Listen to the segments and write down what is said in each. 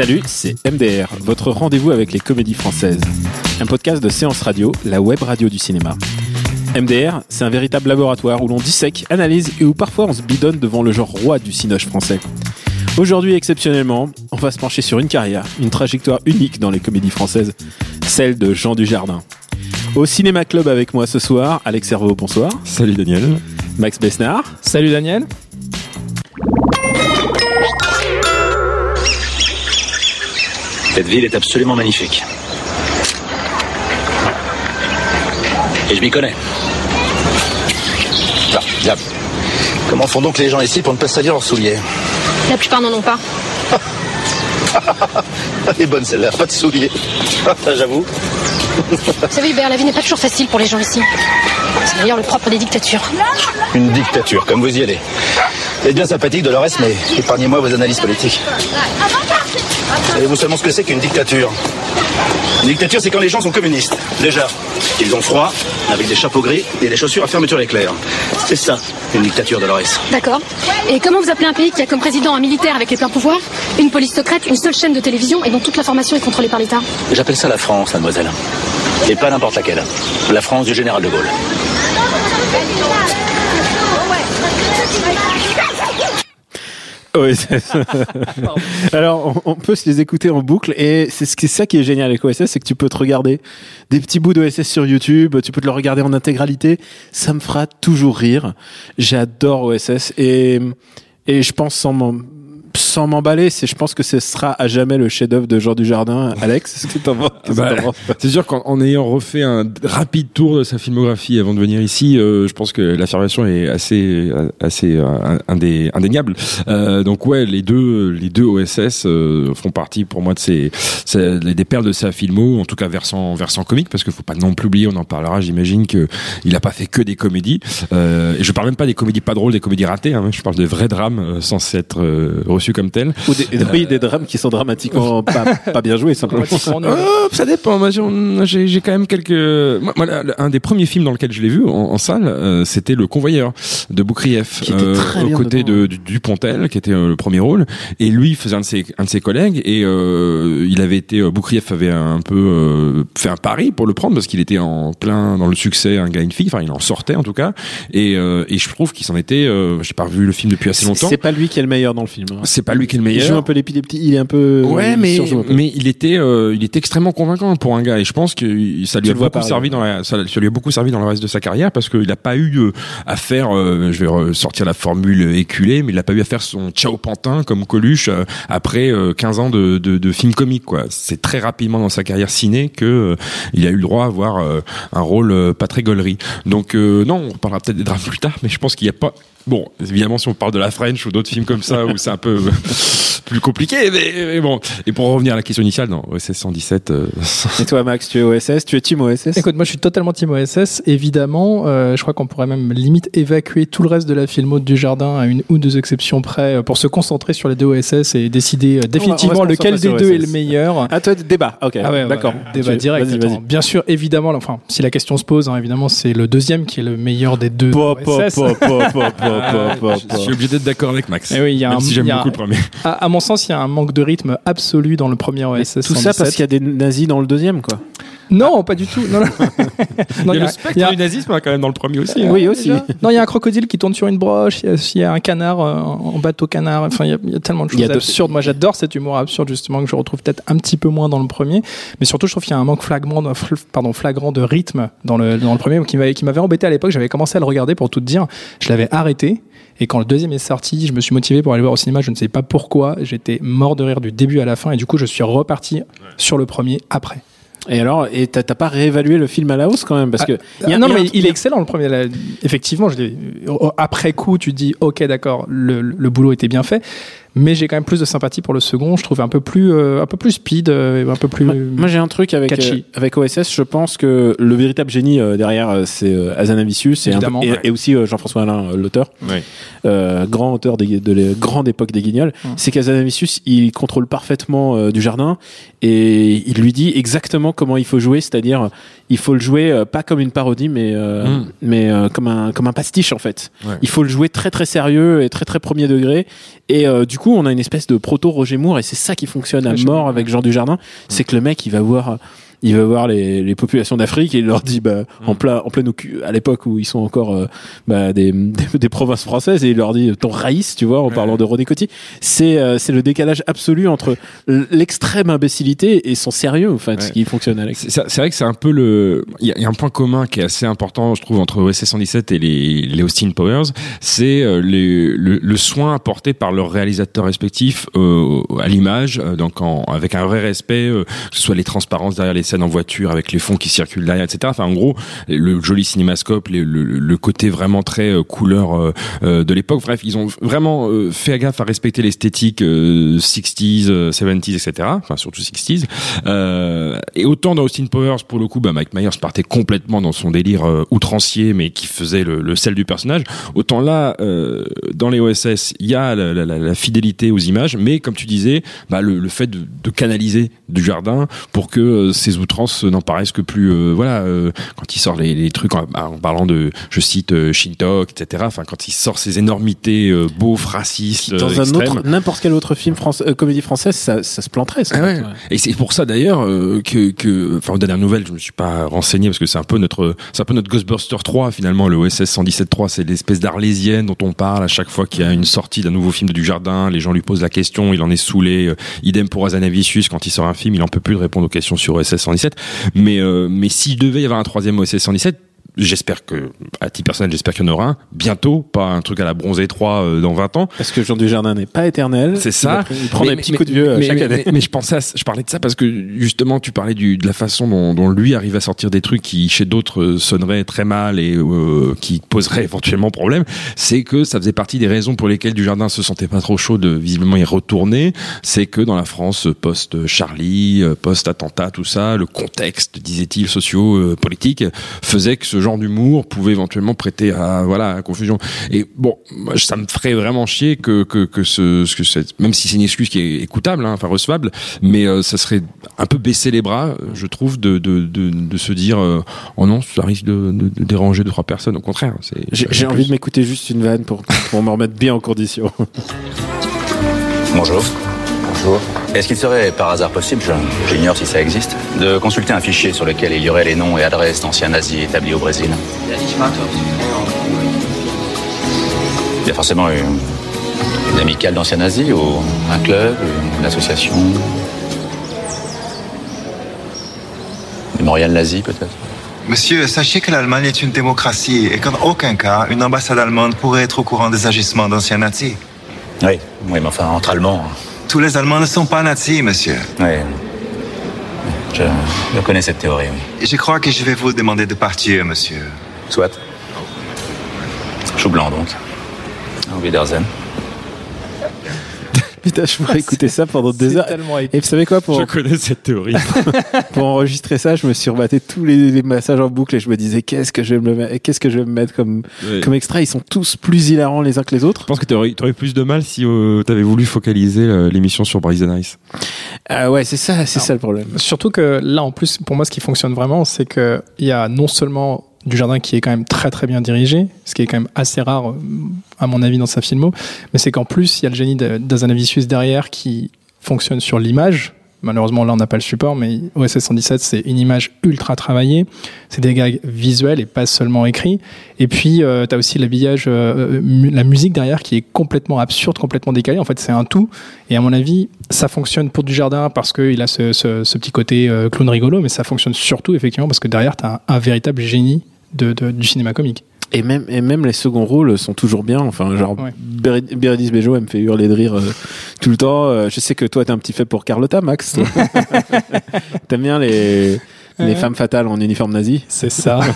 Salut, c'est MDR, votre rendez-vous avec les comédies françaises. Un podcast de séance radio, la web radio du cinéma. MDR, c'est un véritable laboratoire où l'on dissèque, analyse et où parfois on se bidonne devant le genre roi du cinoche français. Aujourd'hui, exceptionnellement, on va se pencher sur une carrière, une trajectoire unique dans les comédies françaises, celle de Jean Dujardin. Au Cinéma Club avec moi ce soir, Alex Servo, bonsoir. Salut Daniel. Max Besnard. Salut Daniel. Cette ville est absolument magnifique. Et je m'y connais. Comment font donc les gens ici pour ne pas salir leurs souliers La plupart n'en ont pas. Elle est bonne celle-là, pas de souliers. J'avoue. Vous savez, Hubert, la vie n'est pas toujours facile pour les gens ici. C'est d'ailleurs le propre des dictatures. Une dictature, comme vous y allez. Vous êtes bien sympathique, Dolores, mais épargnez-moi vos analyses politiques. Savez-vous seulement ce que c'est qu'une dictature? Une dictature, c'est quand les gens sont communistes. Déjà, ils ont froid, avec des chapeaux gris et des chaussures à fermeture éclair. C'est ça, une dictature, Dolores. D'accord. Et comment vous appelez un pays qui a comme président un militaire avec les pleins pouvoirs, une police secrète, une seule chaîne de télévision et dont toute l'information est contrôlée par l'État? J'appelle ça la France, mademoiselle. Et pas n'importe laquelle. La France du général de Gaulle. OSS. Alors, on, on peut se les écouter en boucle et c'est ce qui- ça qui est génial avec OSS, c'est que tu peux te regarder des petits bouts d'OSS sur YouTube, tu peux te le regarder en intégralité. Ça me fera toujours rire. J'adore OSS et, et je pense sans sans m'emballer, c'est, je pense que ce sera à jamais le chef-d'œuvre de Jean Dujardin. Alex, est-ce que t'en penses Bah, c'est sûr qu'en en ayant refait un rapide tour de sa filmographie avant de venir ici, euh, je pense que l'affirmation est assez, assez euh, indé- indéniable. Euh, donc ouais, les deux, les deux OSS euh, font partie pour moi de ces, ces- des perles de sa filmo, en tout cas versant, versant comique, parce qu'il faut pas non plus oublier, on en parlera. J'imagine que il a pas fait que des comédies. Euh, et je parle même pas des comédies pas drôles, des comédies ratées. Hein, je parle de vrais drames euh, censés être euh, reçus comme tels. Ou des, oui, des drames qui sont dramatiquement pas, pas bien joués, simplement. Euh, ça dépend. Moi, j'ai- quand même quelques. Moi, un des premiers films dans lequel je l'ai vu en, en salle, euh, c'était Le Convoyeur de Boukrieff, très aux bien côtés de, du Dupontel, qui était euh, le premier rôle. Et lui faisait un de ses, un de ses collègues, et euh, il avait été. euh, Boukrieff avait un peu euh, fait un pari pour le prendre parce qu'il était en plein dans le succès, un gars, une fille. Enfin, il en sortait en tout cas. Et, euh, et je trouve qu'il s'en était. Euh, j'ai pas revu le film depuis assez longtemps. C'est pas lui qui est le meilleur dans le film. hein. C'est pas lui qui est le Il meilleur. joue un peu l'épilepsie, il est un peu. Ouais, il mais mais il était euh, il était extrêmement convaincant pour un gars et je pense que ça lui Tu a beaucoup servi dans la ça, ça lui a beaucoup servi dans le reste de sa carrière parce qu'il n'a pas eu euh, à faire euh, je vais ressortir la formule éculée mais il n'a pas eu à faire son ciao pantin comme Coluche euh, après euh, 15 ans de, de, de films comiques quoi. C'est très rapidement dans sa carrière ciné que euh, il a eu le droit à avoir euh, un rôle euh, pas très gaulerie. Donc euh, non, on parlera peut-être des drames plus tard mais je pense qu'il n'y a pas Bon, évidemment, si on parle de la French ou d'autres films comme ça, où c'est un peu plus compliqué, mais, mais bon. Et pour revenir à la question initiale, non, OSS 117, euh, Et toi, Max, tu es OSS, tu es team OSS Écoute, moi je suis totalement team OSS, évidemment. Euh, je crois qu'on pourrait même limite évacuer tout le reste de la filmo du jardin à une ou deux exceptions près euh, pour se concentrer sur les deux OSS et décider euh, définitivement on va se lequel des deux est le OSS. meilleur. Ah, toi, débat, ok. Ah ouais, d'accord. ouais, débat Tu- direct. Vas-y, attends. vas-y. Bien sûr, évidemment, enfin, si la question se pose, hein, évidemment, c'est le deuxième qui est le meilleur des deux Pop, pop, OSS. pop, pop, je suis obligé d'être d'accord avec Max. Eh oui, il y a même un- si j'aime beaucoup le premier. À, à mon sens, il y a un manque de rythme absolu dans le premier OSS. Tout ça parce qu'il y a des nazis dans le deuxième, quoi. Non, pas du tout. Non, non. Non, il y a le spectre il y a- du nazisme hein, quand même dans le premier aussi. hein. Oui, aussi. Non, il y a un crocodile qui tourne sur une broche, il y a, il y a un canard euh, en bateau canard, enfin, il y a, il y a tellement de choses de- absurdes. Moi, j'adore cet humour absurde, justement, que je retrouve peut-être un petit peu moins dans le premier. Mais surtout, je trouve qu'il y a un manque flagrant de, fl- pardon, flagrant de rythme dans le, dans le premier qui m'avait, qui m'avait embêté à l'époque. J'avais commencé à le regarder pour tout te dire. Je l'avais arrêté. Et quand le deuxième est sorti, je me suis motivé pour aller le voir au cinéma. Je ne sais pas pourquoi. J'étais mort de rire du début à la fin. Et du coup, je suis reparti sur le premier après. Et alors, et t'as pas réévalué le film à la hausse quand même parce que Ah, y a- non, y a mais il est excellent le premier. là. Effectivement, je après coup, tu te dis, ok, d'accord, le, le boulot était bien fait. Mais j'ai quand même plus de sympathie pour le second. Je trouve un peu plus, euh, un peu plus speed, euh, un peu plus. Moi, moi, j'ai un truc avec euh, avec OSS. Je pense que le véritable génie euh, derrière, c'est euh, Hazanavicius et, peu- et, ouais. et aussi euh, Jean-François Alain, l'auteur, Ouais. euh, grand auteur des, de la grande époque des Guignols. C'est qu'Hazanavicius, il contrôle parfaitement euh, du jardin et il lui dit exactement comment il faut jouer, c'est-à-dire il faut le jouer euh, pas comme une parodie, mais euh, Mm. mais euh, comme un comme un pastiche en fait. Ouais. Il faut le jouer très très sérieux et très très premier degré. Et euh, du coup, on a une espèce de proto Roger Moore et c'est ça qui fonctionne à mort avec Jean Dujardin, c'est que le mec il va voir il va voir les, les populations d'Afrique et il leur dit bah en plein en plein à l'époque où ils sont encore euh, bah, des, des, des provinces françaises et il leur dit ton raïs tu vois en parlant de René Coty c'est euh, c'est le décalage absolu entre l'extrême imbécilité et son sérieux en fait Ouais. ce qui fonctionne avec C'est vrai que c'est un peu le. Il y, a- il y a un point commun qui est assez important, je trouve, entre OSS 117 et les, les Austin Powers, c'est euh, le, le soin apporté par leurs réalisateurs respectifs euh, à l'image, euh, donc en, avec un vrai respect, euh, que ce soit les transparences derrière les scènes en voiture, avec les fonds qui circulent derrière, etc. Enfin, en gros, le joli cinémascope, le, côté vraiment très euh, couleur euh, euh, de l'époque. Bref, ils ont vraiment fait gaffe à respecter l'esthétique euh, 60s, euh, 70s, etc. Enfin, surtout 60s. Euh, et autant dans Austin Powers, pour le coup, bah, Mike Myers partait complètement dans son délire outrancier, mais qui faisait le, sel du personnage. Autant là, dans les OSS, il y a la, fidélité aux images, mais comme tu disais, bah, le, fait de, canaliser du jardin pour que ces outrances n'en paraissent que plus, euh, voilà, euh, quand il sort les, les trucs en, en parlant de, je cite, euh, Shintok, etc. Enfin, quand il sort ces énormités euh, beaufs, racistes, dans euh, un extrêmes. autre n'importe quel autre film euh, comédie française ça, ça se planterait ça Ah ouais. Et c'est pour ça d'ailleurs euh, que, que, enfin aux dernières nouvelles, je me suis pas renseigné parce que c'est un peu notre, c'est un peu notre Ghostbuster 3 finalement. Le OSS 117.3, c'est l'espèce d'arlésienne dont on parle à chaque fois qu'il y a une sortie d'un nouveau film de Dujardin. Les gens lui posent la question, il en est saoulé. Euh, idem pour Azanavicius quand il sort un film, il en peut plus de répondre aux questions sur OSS 117. Mais euh, mais s'il devait y avoir un troisième OSS 117 J'espère que, à titre personnel, j'espère qu'il y en aura un bientôt, pas un truc à la bronzée 3 euh, dans 20 ans. parce que Jean Dujardin n'est pas éternel C'est ça. il prend des petits mais- coups de vieux euh, mais, chaque mais- année mais- je pensais, à- je parlais de ça parce que justement, tu parlais du, de la façon dont, dont lui arrive à sortir des trucs qui chez d'autres euh, sonneraient très mal et euh, qui poseraient éventuellement problème. C'est que ça faisait partie des raisons pour lesquelles Dujardin se sentait pas trop chaud de visiblement y retourner. C'est que dans la France post Charlie, post attentat, tout ça, le contexte, disait-il, socio-politique, faisait que ce genre d'humour pouvait éventuellement prêter à voilà à confusion. Et bon, moi, ça me ferait vraiment chier que que que ce, que cette- même si c'est une excuse qui est écoutable, hein, enfin recevable, mais euh, ça serait un peu baisser les bras, je trouve, de de de, de se dire euh, oh non, ça risque de, de, de déranger deux trois personnes. Au contraire, c'est j'ai envie de m'écouter juste une vanne pour, pour me remettre bien en condition Bonjour. Bonjour. Est-ce qu'il serait par hasard possible, je- j'ignore si ça existe, de consulter un fichier sur lequel il y aurait les noms et adresses d'anciens nazis établis au Brésil? Il y a forcément une, une amicale d'anciens nazis ou un club, une association? Mémorial nazi peut-être? Monsieur, sachez que l'Allemagne est une démocratie et qu'en aucun cas, une ambassade allemande pourrait être au courant des agissements d'anciens nazis. Oui, oui, mais enfin entre Allemands. Tous les Allemands ne sont pas nazis, monsieur. Oui. Je, je connais cette théorie, oui. Et je crois que je vais vous demander de partir, monsieur. Soit. Chou blanc donc. Au Wiedersehen. Putain je pourrais écouter ça pendant des C'est heures et vous savez quoi pour, Je connais cette théorie. pour enregistrer ça je me suis rebatté tous les, les massages en boucle et je me disais qu'est-ce que je vais me mettre- qu'est-ce que je vais me mettre comme Ouais. comme extrait? Ils sont tous plus hilarants les uns que les autres Je pense que tu aurais, plus de mal si tu avais voulu focaliser euh, l'émission sur Brazen Ice. ah ouais c'est ça c'est ça le problème Surtout que là, en plus, pour moi, ce qui fonctionne vraiment, c'est que il y a non seulement du jardin qui est quand même très très bien dirigé, ce qui est quand même assez rare, euh, à mon avis, dans sa filmo, mais c'est qu'en plus, il y a le génie d'Azanavicius derrière qui fonctionne sur l'image. Malheureusement, là, on n'a pas le support, mais OSS 117, c'est une image ultra travaillée. C'est des gags visuels et pas seulement écrits. Et puis, tu as aussi l'habillage, euh, mu- la musique derrière qui est complètement absurde, complètement décalée. En fait, c'est un tout. Et à mon avis, ça fonctionne pour du jardin parce qu'il a ce, petit côté euh, clown rigolo, mais ça fonctionne surtout, effectivement, parce que derrière, tu as un, véritable génie de- du cinéma comique. Et même, et même les seconds rôles sont toujours bien. Enfin, genre, Ouais. Bérénice Bejo, elle me fait hurler de rire euh, tout le temps. Euh, je sais que toi, t'es un petit fait pour Carlotta, Max. T'aimes bien les, les femmes fatales en uniforme nazi. C'est ça.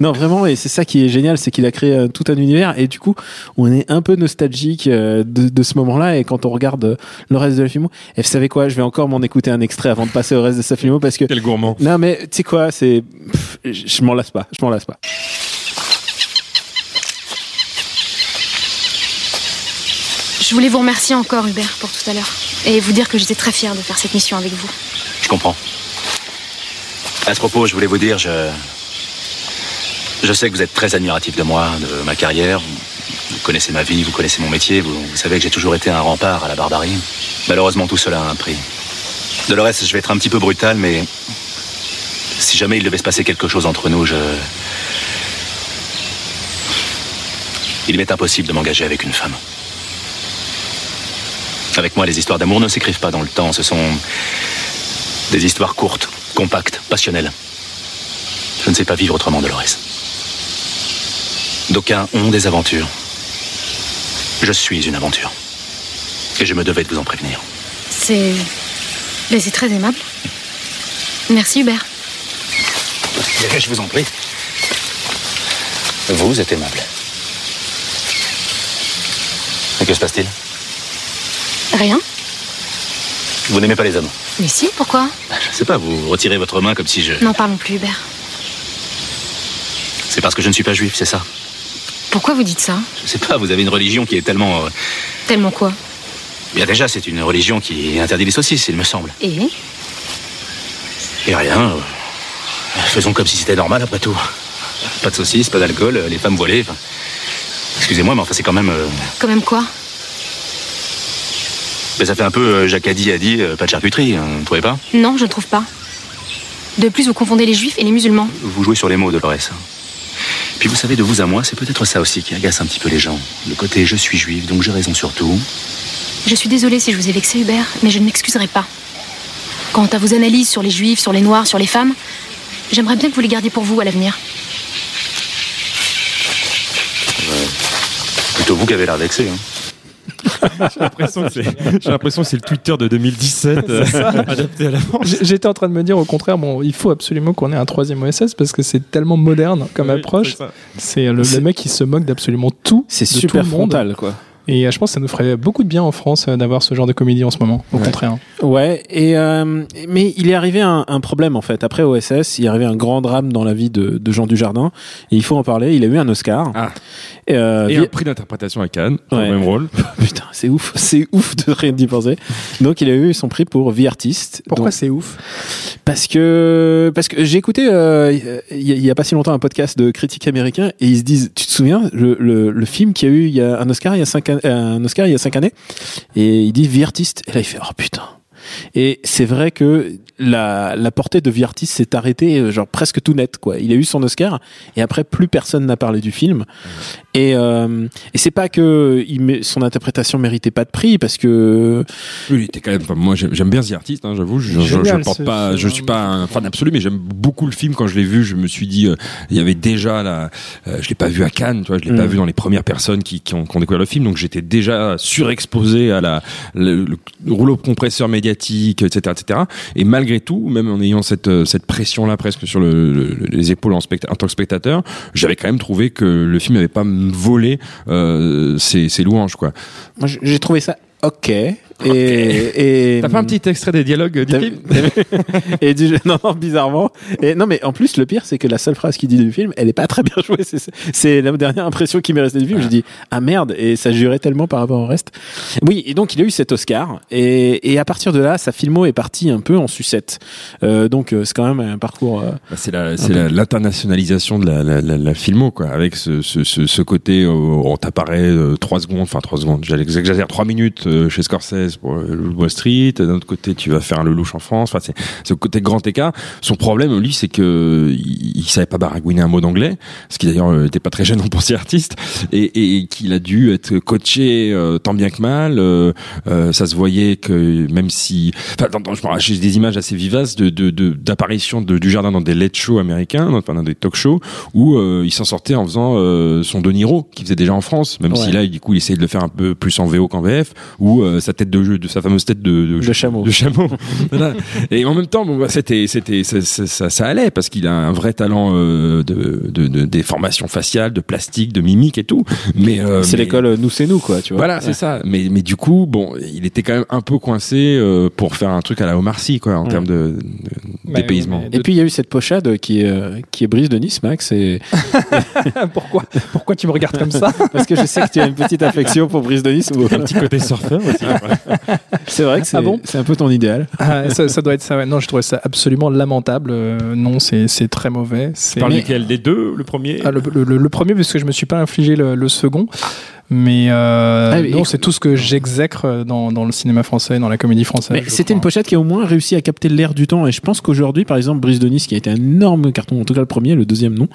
Non, vraiment, et c'est ça qui est génial, c'est qu'il a créé euh, tout un univers. Et du coup, on est un peu nostalgique euh, de, de ce moment-là. Et quand on regarde euh, le reste de la filmo, et vous savez quoi, je vais encore m'en écouter un extrait avant de passer au reste de sa filmo parce que Quel gourmand. non, mais tu sais quoi, c'est. je m'en lasse pas, je m'en lasse pas. Je voulais vous remercier encore, Hubert, pour tout à l'heure. Et vous dire que j'étais très fière de faire cette mission avec vous. Je comprends. À ce propos, je voulais vous dire, je. Je sais que vous êtes très admiratif de moi, de ma carrière. Vous connaissez ma vie, vous connaissez mon métier. Vous, vous savez que j'ai toujours été un rempart à la barbarie. Malheureusement, tout cela a un prix. Dolores, je vais être un petit peu brutal, mais. Si jamais il devait se passer quelque chose entre nous, je. Il m'est impossible de m'engager avec une femme. Avec moi, les histoires d'amour ne s'écrivent pas dans le temps. Ce sont des histoires courtes, compactes, passionnelles. Je ne sais pas vivre autrement, Dolores. D'aucuns ont des aventures. Je suis une aventure. Et je me devais de vous en prévenir. C'est. Mais c'est très aimable. Merci, Hubert. Je vous en prie. Vous êtes aimable. Et que se passe-t-il? Rien Vous n'aimez pas les hommes Mais si, pourquoi Je ne sais pas, vous retirez votre main comme si je... N'en parlons plus, Hubert. C'est parce que je ne suis pas juif, c'est ça Pourquoi vous dites ça Je sais pas, vous avez une religion qui est tellement... euh, Tellement quoi Bien déjà, c'est une religion qui interdit les saucisses, il me semble. Et Et rien. euh, Faisons comme si c'était normal après tout. Pas de saucisses, pas d'alcool, euh, les femmes voilées. enfin, Excusez-moi, mais enfin c'est quand même. euh, Quand même quoi ben, ça fait un peu euh, Jacques a dit a dit, euh, pas de charcuterie, hein, vous trouvez pas? Non, je ne trouve pas. De plus, vous confondez les juifs et les musulmans. Vous jouez sur les mots, Dolores. Puis vous savez, de vous à moi, c'est peut-être ça aussi qui agace un petit peu les gens. Le côté je suis juif, donc j'ai raison sur tout. Je suis désolée si je vous ai vexé, Hubert, mais je ne m'excuserai pas. Quant à vos analyses sur les juifs, sur les noirs, sur les femmes, j'aimerais bien que vous les gardiez pour vous à l'avenir. Plutôt vous qui avez l'air vexé. Hein. J'ai l'impression que c'est, j'ai l'impression que c'est le Twitter de 2017 euh, adapté à la France. J'étais en train de me dire au contraire, bon, il faut absolument qu'on ait un troisième OSS parce que c'est tellement moderne comme Oui, approche. c'est le, mec qui se moque d'absolument tout. C'est tout super le monde. frontal, quoi. Et euh, je pense que ça nous ferait beaucoup de bien en France euh, d'avoir ce genre de comédie en ce moment. Au Ouais. contraire. Ouais, et euh, mais il est arrivé un, un problème en fait. Après OSS, il est arrivé un grand drame dans la vie de, de Jean Dujardin. Et il faut en parler. Il a eu un Oscar. Ah. Et, euh, Et vi- un prix d'interprétation à Cannes, pour Ouais. le même rôle. Putain, c'est ouf, c'est ouf de rien d'y penser. Donc il a eu son prix pour vie artiste. Pourquoi Donc, c'est ouf? Parce que parce que j'ai écouté euh, il y, a- il y a pas si longtemps un podcast de critiques américains et ils se disent, tu te souviens le, le, le film qui a eu il y a un Oscar il y a cinq an- euh, un Oscar il y a cinq années et il dit vie artiste et là il fait oh putain. Et c'est vrai que la, la portée de vie artiste s'est arrêtée euh, genre presque tout net quoi. Il a eu son Oscar et après plus personne n'a parlé du film. Et, euh, et c'est pas que il met- son interprétation méritait pas de prix parce que Oui, il était quand même. enfin, moi, j'aime bien The Artist, hein, j'avoue. Je, je, je porte ce- pas. ce- Je suis pas un fan absolu, mais j'aime beaucoup le film. Quand je l'ai vu, je me suis dit, euh, il y avait déjà la. euh, je l'ai pas vu à Cannes, tu vois. Je l'ai Mm. pas vu dans les premières personnes qui, qui, ont, qui ont découvert le film, donc j'étais déjà surexposé à la le, le rouleau compresseur médiatique, etc., etc. Et malgré tout, même en ayant cette euh, cette pression là presque sur le, le- les épaules en, specta- en tant que spectateur, j'avais quand même trouvé que le film n'avait pas volé euh, ses, ses louanges, quoi. j'ai trouvé ça ok. Et, et T'as pas un petit extrait des dialogues du T'as- film et du non, non bizarrement. Et non mais en plus le pire c'est que la seule phrase qu'il dit du film elle est pas très bien jouée. C'est c'est la dernière impression qui m'est restée du film. Je dis ah merde. Et ça jurait tellement par rapport au reste. Oui et donc il a eu cet Oscar. Et, et à partir de là sa filmo est partie un peu en sucette. Euh, donc euh, c'est quand même un parcours euh, Bah, c'est la, c'est la- l'internationalisation de la, la, la, la filmo, quoi, avec ce, ce, ce, ce côté, euh, on t'apparaît euh, trois secondes, enfin trois secondes, j'exagère, trois minutes euh, chez Scorsese pour euh, le Wall Street, d'un autre côté tu vas faire le louche en France. Enfin, c'est le côté grand écart. Son problème, lui, c'est que il, il savait pas baragouiner un mot d'anglais, ce qui d'ailleurs euh, était pas très gênant pour ses artistes, et, et qu'il a dû être coaché euh, tant bien que mal. euh, euh, ça se voyait que même si, enfin, dans, dans- je me j'ai des images assez vivaces de de- de- d'apparition de, du jardin dans des late shows américains, dans, enfin, dans des talk shows, où euh, il s'en sortait en faisant euh, son De Niro, qu'il faisait déjà en France, même Ouais. si là, du coup, il essayait de le faire un peu plus en VO qu'en VF, ou euh, sa tête de jeu, de sa fameuse tête de, de, De chameau. de chameau. Voilà. Et en même temps, bon, bah, c'était, c'était, ça, ça, ça- ça allait parce qu'il a un vrai talent euh, de, de, de, des formations faciales, de plastique, de mimique et tout. Mais euh, C'est mais- l'école euh, nous c'est nous quoi, tu vois. Voilà, c'est ça. Mais, mais du coup, bon, il était quand même un peu coincé euh, pour faire un truc à la Omar Sy, quoi, en Ouais. termes de, de- Bah, dépaysement. Et puis il y a eu cette pochade qui est euh, qui est Brise de Nice, Max, et pourquoi, pourquoi tu me regardes comme ça? Parce que je sais que tu as une petite affection pour Brise de Nice. ou- Un petit côté surfeur aussi. C'est vrai que c'est Ah bon c'est un peu ton idéal. Ah, ça, ça doit être ça. ouais. Non, je trouvais ça absolument lamentable. Euh, non, c'est très mauvais. C'est lequel des deux, le premier? Ah, le, le- le- le premier, parce que je me suis pas infligé le, le second. Mais, euh, Ah, non, c'est tout ce que j'exècre dans, dans le cinéma français, dans la comédie française. C'était une pochette qui a au moins réussi à capter l'air du temps. Et je pense qu'aujourd'hui, par exemple, Brise de Nice, qui a été un énorme carton, en tout cas le premier, le deuxième non,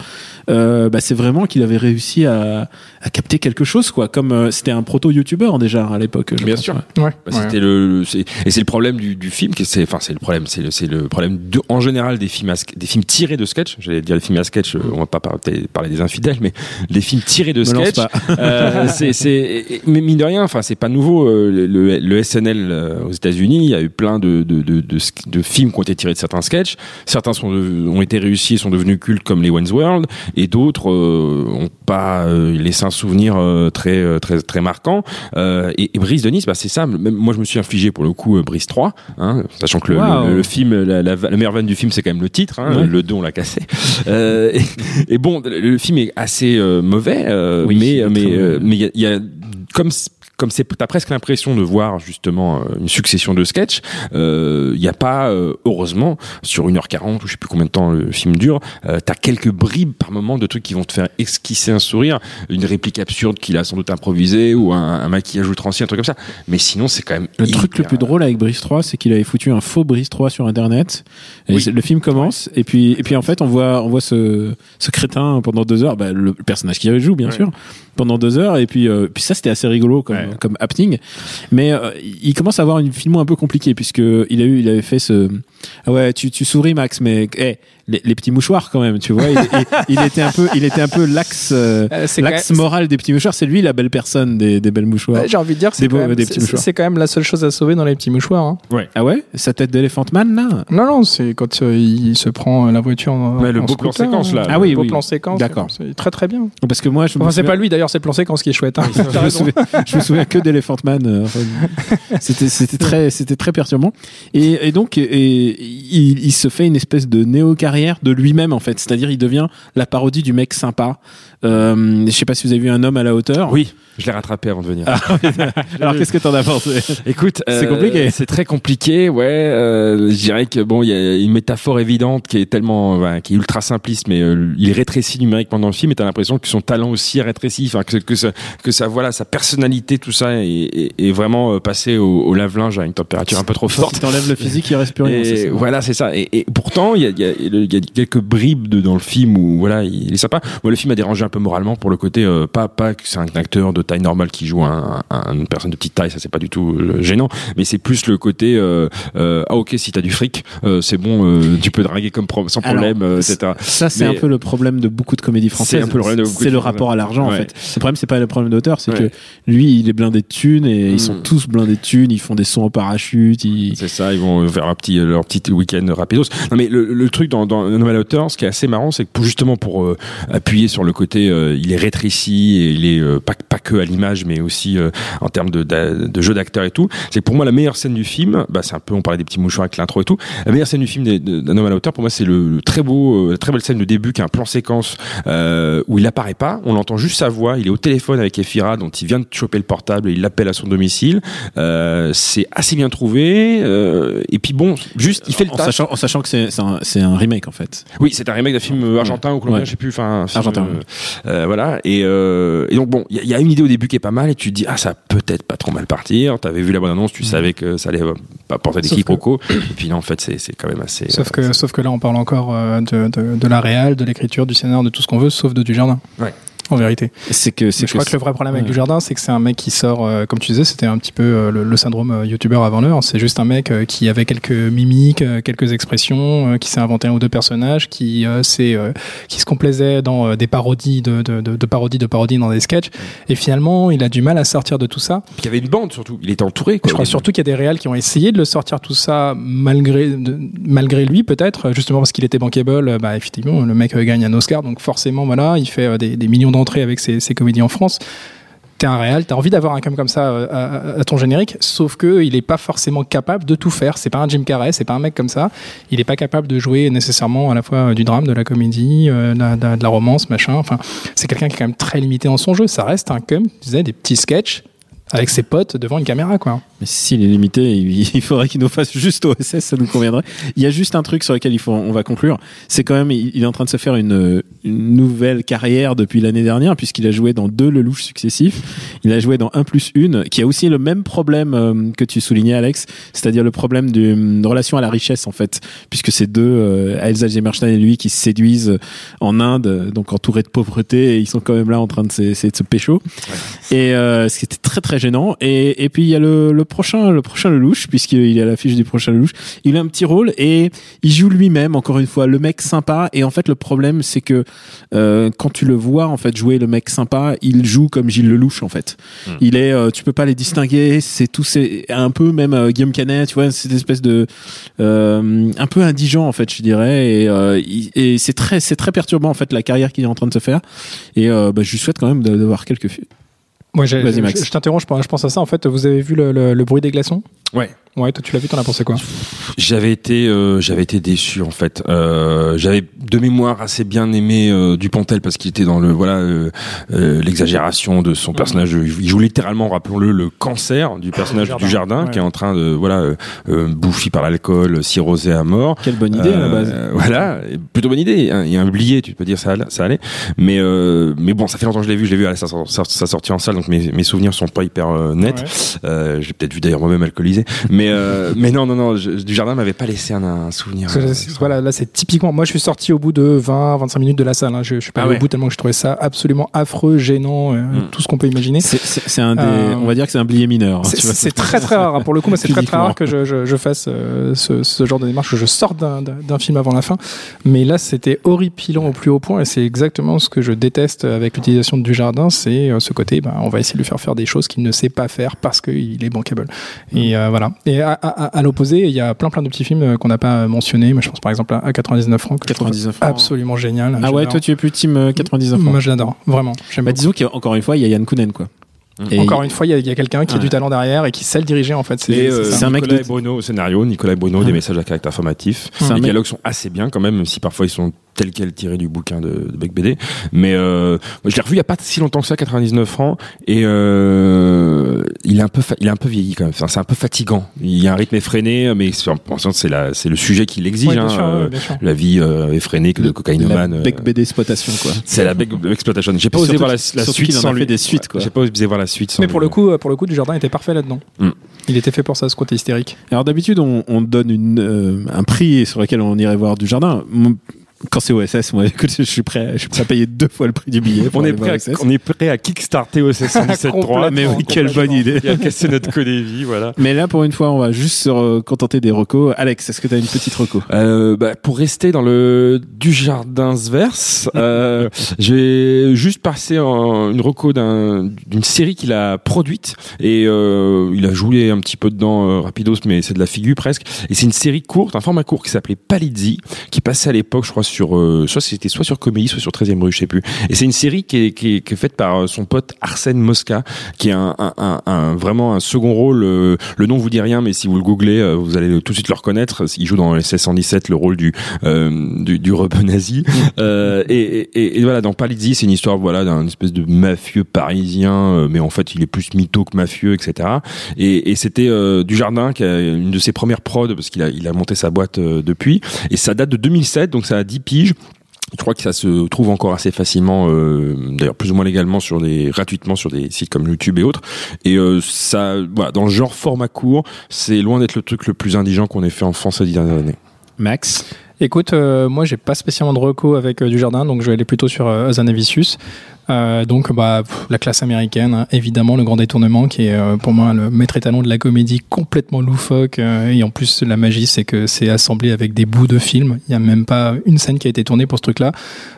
euh, bah, c'est vraiment qu'il avait réussi à, à capter quelque chose, quoi. Comme euh, c'était un proto-youtubeur déjà à l'époque. Bien pense, sûr. ouais. Ouais, Bah, ouais. C'était le, et c'est le problème du, du film, que c'est, enfin c'est le problème, c'est le, c'est le problème de, en général des films, à des films tirés de sketch. J'allais dire les films à sketch, euh, on va pas parler des infidèles, mais les films tirés de Me lance sketch. euh, c'est, c'est, mais mine de rien, enfin c'est pas nouveau. euh, Le, le, le SNL euh, aux États-Unis, il y a eu plein de, de, de, films qui ont été tirés de certains sketchs. Certains sont ont été réussis, et sont devenus cultes comme les Wayne's World, et d'autres euh, ont pas euh, laissé un souvenir euh, très très très marquant. Et, et Brise de Nice, bah, c'est ça. Même moi, je me suis infligé pour le coup Brise 3, hein, sachant que le, Wow. le, le film, la, la, la meilleure vanne du film, c'est quand même le titre. Hein, Ouais. Le 2, on l'a cassé. Et, et bon, le, film est assez mauvais, Oui, mais mais il y a, il y a comme comme c'est t'as presque l'impression de voir justement euh, une succession de sketchs euh, il y a pas euh, heureusement sur 1h40 ou je sais plus combien de temps le film dure euh, t'as quelques bribes par moment de trucs qui vont te faire esquisser un sourire une réplique absurde qu'il a sans doute improvisé ou un, un maquillage outrancier un truc comme ça mais sinon c'est quand même Le truc le plus drôle avec Brise 3, c'est qu'il avait foutu un faux Brise 3 sur Internet. Et Oui. c'est- le film commence, et puis, et puis en fait, on voit, on voit ce, ce crétin pendant deux heures, bah, le personnage qui joue, bien Ouais. sûr, pendant deux heures, et puis, euh, puis ça, c'était assez rigolo comme, Ouais. comme happening. Mais euh, il commence à avoir une filmo un peu compliquée, puisque il a eu, il avait fait ce, ah ouais, tu, tu souris, Max, mais, eh, les, les petits mouchoirs quand même, tu vois. Il, il- il était un peu, il était un peu l'axe, euh, Euh, l'axe moral des petits mouchoirs. C'est lui la belle personne des, des belles mouchoirs. Ouais, J'ai envie de dire que c'est quand, même- quand la seule chose à sauver dans les petits mouchoirs. hein. Ah ouais? Sa tête d'éléphant man là? Non, non, c'est quand euh, il se prend la voiture en, Ouais, le en beau plan séquence, là. hein. Ah oui, le beau oui. plan séquence. D'accord. C'est très très bien. Parce que moi, je me Enfin, c'est pas lui d'ailleurs, c'est le plan séquence qui est chouette. hein. je, me souviens, je me souviens que d'Elephant Man. euh, c'était c'était très c'était très perturbant. Et, et donc et, il, il se fait une espèce de néo carrière de lui-même en fait. C'est-à-dire il devient la parodie du mec sympa. Euh, je sais pas si vous avez vu un homme à la hauteur. oui je l'ai rattrapé avant de venir Alors qu'est-ce que t'en as pensé? Écoute, C'est euh, compliqué. C'est très compliqué, ouais. euh, je dirais que bon, il y a une métaphore évidente qui est tellement, qui est ultra simpliste, mais euh, il rétrécit numériquement dans le film, et t'as l'impression que son talent aussi est rétréci, enfin que que ça, que ça, voilà, sa personnalité, tout ça, est, est, est vraiment passé au, au lave-linge à une température un peu trop forte. Si t'enlèves le physique, il reste plus rien. Et voilà, c'est ça. Et, et pourtant, il y a, y, a, il y a quelques bribes de, dans le film où voilà, il est sympa. Moi, le film a dérangé un peu moralement pour le côté euh, pas pas que c'est un acteur de taille normale qui joue un, un- une personne de petite taille, ça c'est pas du tout euh, gênant, mais c'est plus le côté euh, euh, ah ok si t'as du fric, c'est bon, tu peux draguer comme pro- sans Alors, problème, etc. Ça, c'est un peu le problème de beaucoup de comédies françaises. C'est le de rapport à l'argent, en fait. Le problème, c'est pas le problème d'auteur, c'est Ouais. que lui, il est blindé de thunes et ils sont Mm. tous blindés de thunes. Ils font des sons au parachute. Ils... C'est ça, ils vont faire un petit, leur petit week-end rapidos. Non mais le, le truc dans, dans À la hauteur, ce qui est assez marrant, c'est que pour, justement pour euh, appuyer sur le côté, euh, il est rétréci et il est euh, pas, pas que à l'image, mais aussi euh, en termes de, d'a- de jeu d'acteur et tout. C'est pour moi la meilleure scène du film, bah c'est un peu, on parlait des petits mouchoirs avec l'intro et tout. La meilleure scène du film de- d'un homme à la hauteur, pour moi, c'est le, le très beau, euh, la très belle scène de début qui est un plan séquence euh, où il apparaît pas, on entend juste sa voix. Il est au téléphone avec Efira, dont il vient de choper le portable et il l'appelle à son domicile. Euh, c'est assez bien trouvé. euh, et puis bon, juste il fait le en, taf. sachant, en sachant que c'est un, c'est un remake, en fait. Oui, c'est un remake d'un film euh, argentin ou colombien, Ouais. je sais plus. Enfin, Argentin, euh, euh, voilà. Et, euh, et donc bon, il y, a- il y a une idée au début qui est pas mal et tu te dis ah ça va peut-être pas trop mal partir. T'avais vu la bonne annonce, tu savais que ça allait pas porter des Sauf que- quiproquos. Et puis là en fait c'est c'est quand même assez. Sauf euh, que, sauf que là, on parle encore euh, de, de, de la réal, de l'écriture, du scénario, de tout ce qu'on veut, sauf de du jardin. Ouais. En vérité. C'est que, c'est Je crois que le vrai problème avec Ouais. du jardin, c'est que c'est un mec qui sort, euh, comme tu disais, c'était un petit peu euh, le, le syndrome euh, youtubeur avant l'heure. C'est juste un mec euh, qui avait quelques mimiques, quelques expressions, qui s'est inventé un ou deux personnages, qui s'est, euh, qui se complaisait dans des parodies de, de, de, de parodies de parodies dans des sketchs. Et finalement, il a du mal à sortir de tout ça. Puis il y avait une bande surtout. Il était entouré. Quoi. Je crois surtout qu'il y a des réals qui ont essayé de le sortir tout ça malgré, malgré lui peut-être, justement parce qu'il était bankable. Bah, effectivement, le mec gagne un Oscar, donc forcément, voilà, il fait des, des millions avec ses, comédies en France. T'es un réal, t'as envie d'avoir un com comme ça euh, à, ton générique, sauf que il est pas forcément capable de tout faire. C'est pas un Jim Carrey, c'est pas un mec comme ça. Il est pas capable de jouer nécessairement à la fois euh, du drame, de la comédie, euh, de, la, romance, machin. Enfin, c'est quelqu'un qui est quand même très limité dans son jeu. Ça reste un cum, tu disais, des petits sketchs avec ses potes devant une caméra, quoi. Mais s'il est limité, il faudrait qu'il nous fasse juste OSS, ça nous conviendrait. Il y a juste un truc sur lequel il faut, on va conclure. C'est quand même, il est en train de se faire une, une nouvelle carrière depuis l'année dernière, puisqu'il a joué dans deux Lelouch successifs. Il a joué dans un plus une, qui a aussi le même problème euh, que tu soulignais, Alex, c'est-à-dire le problème d'une relation à la richesse, en fait, puisque c'est deux, euh, Elsa Gemerstein et lui, qui se séduisent en Inde, donc entourés de pauvreté, et ils sont quand même là en train de s'essayer de se pécho. Et euh, ce qui était très très gênant. Et, et puis il y a le, le prochain, le prochain Lelouch, puisqu'il est à l'affiche du prochain Lelouch. Il a un petit rôle et il joue lui-même. Encore une fois, le mec sympa. Et en fait, le problème, c'est que euh, quand tu le vois en fait jouer le mec sympa, il joue comme Gilles Lelouch en fait. Il est, euh, tu peux pas les distinguer. C'est tout, c'est un peu même euh, Guillaume Canet, tu vois, cette espèce de euh, un peu indigent en fait, je dirais. Et, euh, c'est très, c'est très perturbant en fait la carrière qu'il est en train de se faire. Et euh, bah, je lui souhaite quand même d'avoir quelques. Moi, j'ai- Vas-y, je, Max. je t'interromps, je pense, je pense à ça. En fait, vous avez vu le, le- le bruit des glaçons? Ouais. Ouais, toi, tu l'as vu, t'en as pensé quoi J'avais été, euh, j'avais été déçu en fait. Euh, j'avais de mémoire assez bien aimé euh, Dupontel parce qu'il était dans le voilà euh, euh, l'exagération de son personnage. Il joue littéralement, rappelons-le, le cancer du personnage Jardin. du jardin Ouais. qui est en train de voilà euh, euh, bouffi par l'alcool, cirrhosé à mort. Quelle bonne idée à la Euh, base. Voilà, plutôt bonne idée. hein. Il y a un oublié, tu peux dire ça, allait- ça allait. Mais euh, mais bon, ça fait longtemps que je l'ai vu. Je l'ai vu à sa, sa, sa sortie en salle, donc mes, mes souvenirs sont pas hyper euh, nets. Euh, j'ai peut-être vu d'ailleurs moi-même alcoolisé. Mais euh, mais non non non, je- du jardin m'avait pas laissé un, un souvenir. Euh, Voilà, là, c'est typiquement. Moi, je suis sorti au bout de 20-25 minutes de la salle. hein. Je, je suis pas Ah allé ouais. au bout tellement que je trouvais ça absolument affreux, gênant, euh, Mm. tout ce qu'on peut imaginer. C'est- un des, Euh, on va dire que c'est un billet mineur. hein, C'est très très rare. hein. Pour le coup, c'est très très rare que je, je, je fasse euh, ce, ce genre de démarche, que je sorte d'un- film avant la fin. Mais là, c'était horripilant au plus haut point, et c'est exactement ce que je déteste avec l'utilisation du jardin, c'est euh, ce côté, ben, on va essayer de lui faire faire des choses qu'il ne sait pas faire parce qu'il est bankable. Et euh, voilà. Et à, à- à l'opposé, il y a plein plein de petits films euh, qu'on n'a pas mentionnés. Moi, je pense par exemple à 99 francs, que je trouve 99 francs. absolument génial. Ah ouais, toi tu es plus team euh, 99 francs. Moi, je l'adore, vraiment. Bah, disons qu'encore une fois, il y a Yann Kounen quoi. Et Encore une fois, il y a, quelqu'un qui a du talent derrière et qui sait le diriger en fait. C'est euh, un mec Nicolas de- Bruno au scénario, Nicolas Bruno, des messages à caractère formatif. Un Les dialogues sont assez bien quand même, même si parfois ils sont tels quels tirés du bouquin de, de Beck BD. Mais euh, moi, je l'ai revu il y a pas si longtemps que ça, 99 francs, et euh, il est un peu, il est un peu vieilli quand même. Enfin, c'est un peu fatigant. Il y a un rythme effréné, mais c'est en pensant que c'est la, c'est le sujet qui l'exige. Ouais, bien hein, sûr, euh, ouais, bien sûr. la vie euh, effrénée que de la cocaïnomane. euh, Beck BD exploitation quoi. c'est la Beck exploitation. J'ai pas osé voir la, suite sans lui. fait des suites, quoi. J'ai pas osé voir la suite sans Mais pour lui. le coup, euh, pour le coup, du jardin était parfait là-dedans. Mm. Il était fait pour ça, ce côté hystérique. Alors d'habitude on, on donne une, euh, un prix sur lequel on irait voir du jardin. Quand c'est OSS, moi, écoute, je suis prêt, je suis prêt à payer deux fois le prix du billet. pour On est, prêt à, OSS. on est prêt à kickstarter 77.3. Complètement, Mais oui, quelle bonne idée. Et à casser notre code voilà. Mais là, pour une fois, on va juste se contenter des recos. Alex, est-ce que tu as une petite reco? Euh, bah, pour rester dans le du jardin verse, euh, j'ai juste passé en, une reco d'un- d'une série qu'il a produite et euh, il a joué un petit peu dedans euh, rapidos, mais c'est de la figure presque. Et c'est une série courte, un format court qui s'appelait Palizzi, qui passait à l'époque, je crois, sur euh, soit c'était soit sur Comédie, soit sur 13e rue, je sais plus. Et c'est une série qui est, qui est, qui est faite par euh, son pote Arsène Mosca, qui est un, un, un, un- vraiment un second rôle. euh, le nom vous dit rien, mais si vous le googlez, euh, vous allez tout de suite le reconnaître. Il joue dans SS 117 le rôle du euh, du, du rebeu nazi. Euh, et, et, et voilà, dans Palizzi, c'est une histoire voilà d'un espèce de mafieux parisien, euh, mais en fait il est plus mytho que mafieux, etc. Et, et c'était euh, du jardin qui a une de ses premières prods parce qu'il a il a monté sa boîte euh, depuis. Et ça date de 2007, donc ça a 10 piges. Je crois que ça se trouve encore assez facilement, euh, d'ailleurs plus ou moins légalement sur des gratuitement sur des sites comme YouTube et autres. Et euh, ça, voilà, dans le genre format court, c'est loin d'être le truc le plus indigent qu'on ait fait en France ces dernières années. Max? Écoute, euh, moi j'ai pas spécialement de reco avec euh, du jardin, donc je vais aller plutôt sur euh, Azanavicius. Euh, donc bah pff, la classe américaine, hein, évidemment le grand détournement qui est euh, pour moi le maître étalon de la comédie complètement loufoque euh, et en plus la magie c'est que c'est assemblé avec des bouts de film. Il y a même pas une scène qui a été tournée pour ce truc-là.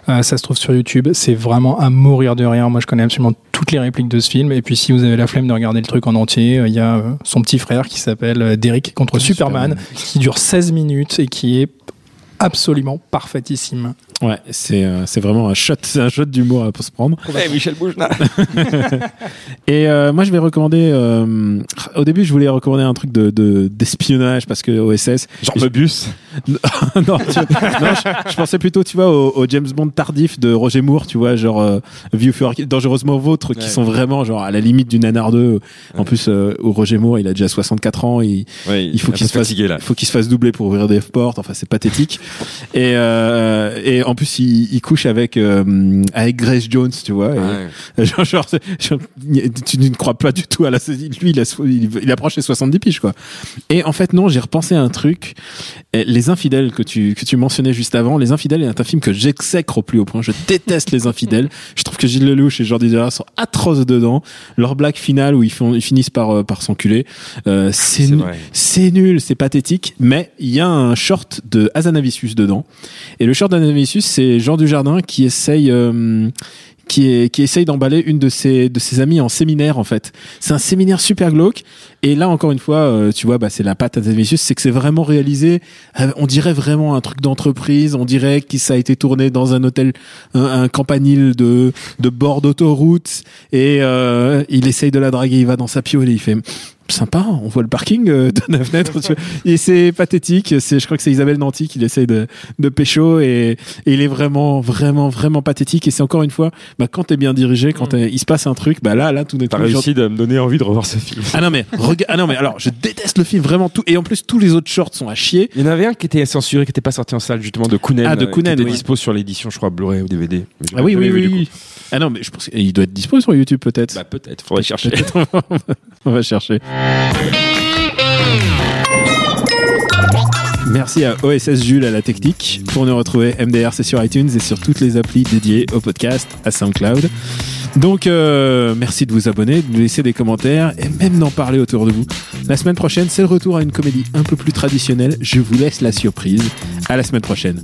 Euh, ça se trouve sur YouTube. C'est vraiment à mourir de rire. Moi je connais absolument toutes les répliques de ce film et puis si vous avez la flemme de regarder le truc en entier, euh, il y a euh, son petit frère qui s'appelle euh, Derek contre Superman, qui dure 16 minutes et qui est absolument parfaitissime. Ouais, c'est euh, c'est vraiment un shot, c'est un shot d'humour à se prendre. Michel Boujna. Et euh, moi, je vais recommander. euh, au début, je voulais recommander un truc de de- d'espionnage parce que OSS. Genre Mobius. non, tu- non, je, je pensais plutôt, tu vois, au, au James Bond tardif de Roger Moore, tu vois, genre euh, View for dangereusement vôtre, qui Ouais. sont vraiment genre à la limite du nanar 2. En plus, euh, où Roger Moore, il a déjà 64 ans, Ouais, il faut qu'il se fasse fatigué là. il faut qu'il se fasse doubler pour ouvrir des portes. Enfin, c'est pathétique. Et euh, et en plus, il, il couche avec euh, avec Grace Jones, tu vois. et- Ouais. Genre, genre, tu ne crois pas du tout à la lui il, a, so- il, il approche les 70 piges quoi. Et en fait non j'ai repensé à un truc. Les infidèles que tu que tu mentionnais juste avant les infidèles est un film que j'exècre au plus haut point. Je déteste les infidèles. Je trouve que Gilles Lelouch et Jordi Della sont atroces dedans. Leur blague finale où ils font ils finissent par euh, par s'enculer euh, c'est nul, c'est pathétique, mais il y a un short de Dedans. Et le short d'Azanavicius, c'est Jean Dujardin qui essaye, euh, qui, est, qui essaye d'emballer une de ses, de ses amies en séminaire, en fait. C'est un séminaire super glauque. Et là, encore une fois, euh, tu vois, bah, c'est la patte Azanavicius, c'est que c'est vraiment réalisé, euh, on dirait vraiment un truc d'entreprise, on dirait que ça a été tourné dans un hôtel, un, un campanile de, de bord d'autoroute, et euh, il essaye de la draguer, il va dans sa piole et il fait sympa, on voit le parking euh, de la fenêtre, et c'est pathétique. C'est, je crois que c'est Isabelle Nanty qui essaye de, de pécho et, et il est vraiment, vraiment, vraiment pathétique. Et c'est encore une fois, bah, quand t'es bien dirigé, quand t'es- il se passe un truc, bah là, là, tout n'est tout réussi de me donner envie de revoir ce film. Ah non mais rega- ah non mais alors je déteste le film vraiment tout et en plus tous les autres shorts sont à chier. Il y en avait un qui était censuré, qui n'était pas sorti en salle, justement, de Kounen. Ah, de euh, Kounen, Qui était oui. dispo sur l'édition, je crois, Blu-ray ou DVD. Ah oui oui oui. Ah non mais je pense qu'il doit être dispo sur YouTube peut-être. Bah, peut-être, faudrait chercher. Peut-être on va- on va chercher. Merci à OSS Jules à la technique. Pour nous retrouver, MDR c'est sur iTunes et sur toutes les applis dédiées au podcast, à SoundCloud. Donc euh, merci de vous abonner, de nous laisser des commentaires et même d'en parler autour de vous. La semaine prochaine, c'est le retour à une comédie un peu plus traditionnelle. Je vous laisse la surprise. À la semaine prochaine.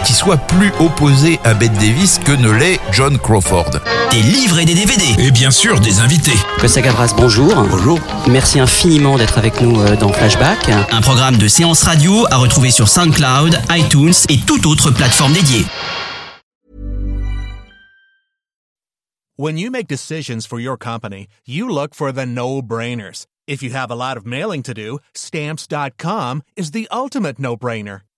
qui soit plus opposée à Bette Davis que ne l'est John Crawford. Des livres et des DVD. et bien sûr des invités. Costa Gavras, bonjour. Bonjour. Merci infiniment d'être avec nous euh, dans Flashback. Un programme de séance radio à retrouver sur SoundCloud, iTunes et toute autre plateforme dédiée. When you make decisions for your company, you look for the no-brainers. If you have a lot of mailing to do, stamps.com is the ultimate no-brainer.